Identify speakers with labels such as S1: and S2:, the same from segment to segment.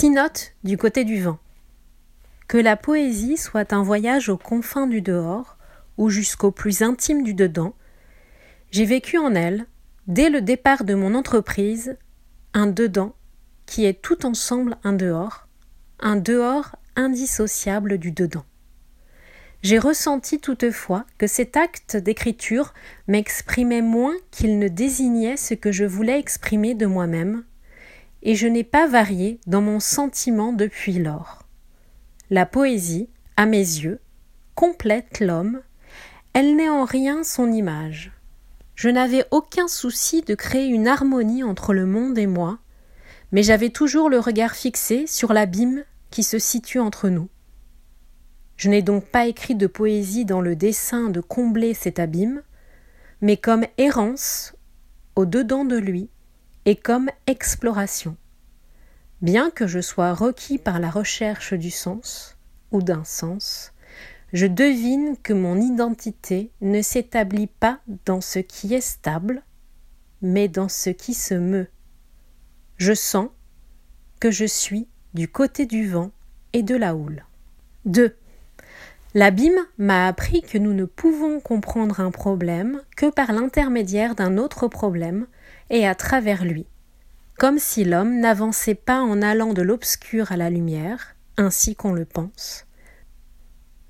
S1: Six notes du côté du vent. Que la poésie soit un voyage aux confins du dehors ou jusqu'au plus intime du dedans, j'ai vécu en elle, dès le départ de mon entreprise, un dedans qui est tout ensemble un dehors, un dehors indissociable du dedans. J'ai ressenti toutefois que cet acte d'écriture m'exprimait moins qu'il ne désignait ce que je voulais exprimer de moi-même, et je n'ai pas varié dans mon sentiment depuis lors. La poésie, à mes yeux, complète l'homme, elle n'est en rien son image. Je n'avais aucun souci de créer une harmonie entre le monde et moi, mais j'avais toujours le regard fixé sur l'abîme qui se situe entre nous. Je n'ai donc pas écrit de poésie dans le dessein de combler cet abîme, mais comme errance au dedans de lui et comme exploration. Bien que je sois requis par la recherche du sens ou d'un sens, je devine que mon identité ne s'établit pas dans ce qui est stable, mais dans ce qui se meut. Je sens que je suis du côté du vent et de la houle. 2. L'abîme m'a appris que nous ne pouvons comprendre un problème que par l'intermédiaire d'un autre problème et à travers lui, comme si l'homme n'avançait pas en allant de l'obscur à la lumière, ainsi qu'on le pense,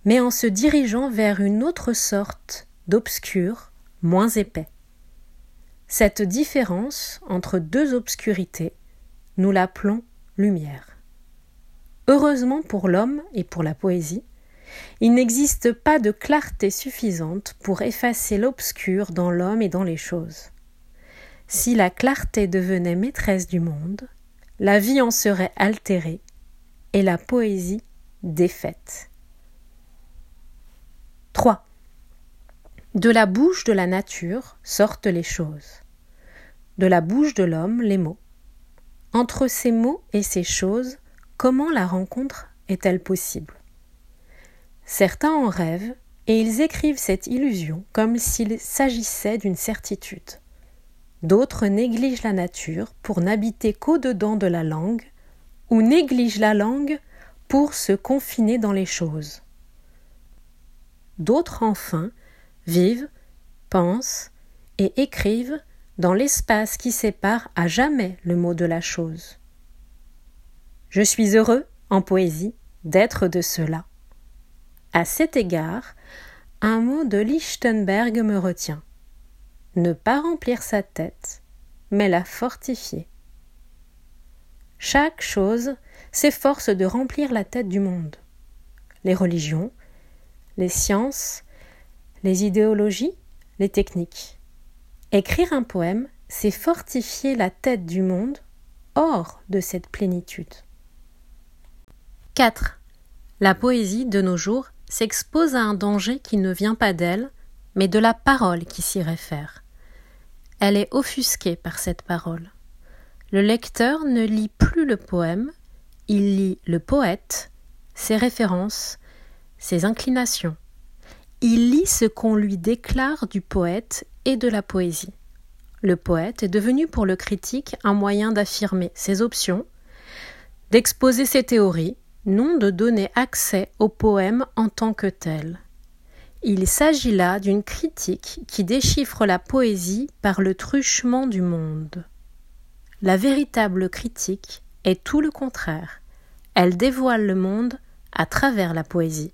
S1: mais en se dirigeant vers une autre sorte d'obscur moins épais. Cette différence entre deux obscurités, nous l'appelons lumière. Heureusement pour l'homme et pour la poésie, il n'existe pas de clarté suffisante pour effacer l'obscur dans l'homme et dans les choses. Si la clarté devenait maîtresse du monde, la vie en serait altérée et la poésie défaite. 3. De la bouche de la nature sortent les choses. De la bouche de l'homme, les mots. Entre ces mots et ces choses, Comment la rencontre est-elle possible? Certains en rêvent et ils écrivent cette illusion comme s'il s'agissait d'une certitude. D'autres négligent la nature pour n'habiter qu'au-dedans de la langue, ou négligent la langue pour se confiner dans les choses. D'autres enfin vivent, pensent et écrivent dans l'espace qui sépare à jamais le mot de la chose. Je suis heureux, en poésie, d'être de cela. À cet égard, un mot de Lichtenberg me retient. Ne pas remplir sa tête, mais la fortifier. Chaque chose s'efforce de remplir la tête du monde. Les religions, les sciences, les idéologies, les techniques. Écrire un poème, c'est fortifier la tête du monde hors de cette plénitude. 4. La poésie, de nos jours, s'expose à un danger qui ne vient pas d'elle, mais de la parole qui s'y réfère. Elle est offusquée par cette parole. Le lecteur ne lit plus le poème, il lit le poète, ses références, ses inclinations. Il lit ce qu'on lui déclare du poète et de la poésie. Le poète est devenu pour le critique un moyen d'affirmer ses options, d'exposer ses théories, non de donner accès au poème en tant que tel. Il s'agit là d'une critique qui déchiffre la poésie par le truchement du monde. La véritable critique est tout le contraire. Elle dévoile le monde à travers la poésie.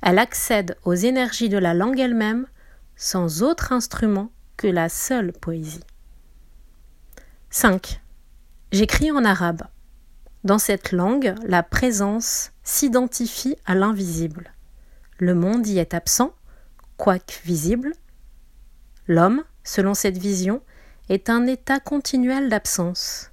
S1: Elle accède aux énergies de la langue elle-même sans autre instrument que la seule poésie. 5. J'écris en arabe. Dans cette langue, la présence s'identifie à l'invisible. Le monde y est absent, quoique visible. L'homme, selon cette vision, est un état continuel d'absence.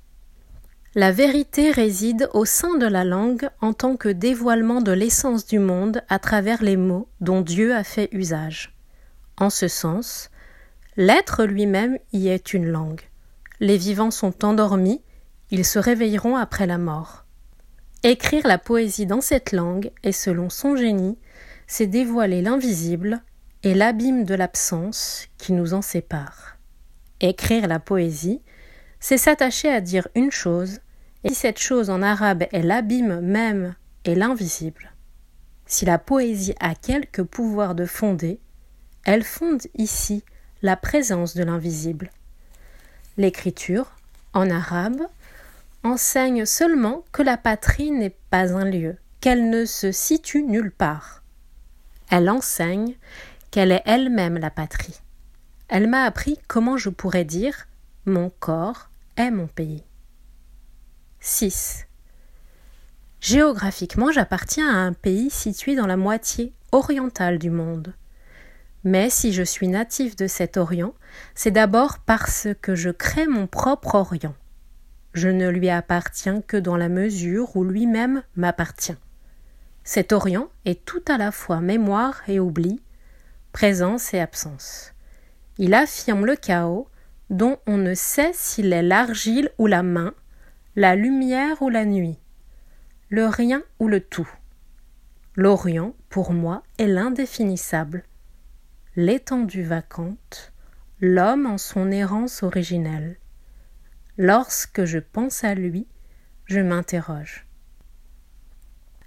S1: La vérité réside au sein de la langue en tant que dévoilement de l'essence du monde à travers les mots dont Dieu a fait usage. En ce sens, l'être lui-même y est une langue. Les vivants sont endormis, ils se réveilleront après la mort. Écrire la poésie dans cette langue et selon son génie, c'est dévoiler l'invisible et l'abîme de l'absence qui nous en sépare. Écrire la poésie, c'est s'attacher à dire une chose Et cette chose en arabe est l'abîme même et l'invisible, si la poésie a quelque pouvoir de fonder, elle fonde ici la présence de l'invisible. L'écriture, en arabe, enseigne seulement que la patrie n'est pas un lieu, qu'elle ne se situe nulle part. Elle enseigne qu'elle est elle-même la patrie. Elle m'a appris comment je pourrais dire mon corps est mon pays. 6. Géographiquement, j'appartiens à un pays situé dans la moitié orientale du monde. Mais si je suis natif de cet Orient, c'est d'abord parce que je crée mon propre Orient. Je ne lui appartiens que dans la mesure où lui-même m'appartient. Cet Orient est tout à la fois mémoire et oubli, présence et absence. Il affirme le chaos dont on ne sait s'il est l'argile ou la main, la lumière ou la nuit, le rien ou le tout. L'Orient, pour moi, est l'indéfinissable, l'étendue vacante, l'homme en son errance originelle. Lorsque je pense à lui, je m'interroge.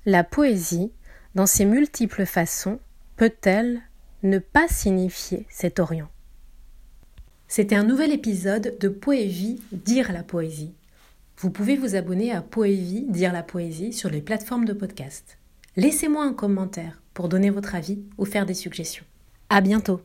S1: La poésie, dans ses multiples façons, peut-elle ne pas signifier cet Orient? C'était un nouvel épisode de Poévie Dire la poésie. Vous pouvez vous abonner à Poévie Dire la poésie sur les plateformes de podcast. Laissez-moi un commentaire pour donner votre avis ou faire des suggestions. À bientôt!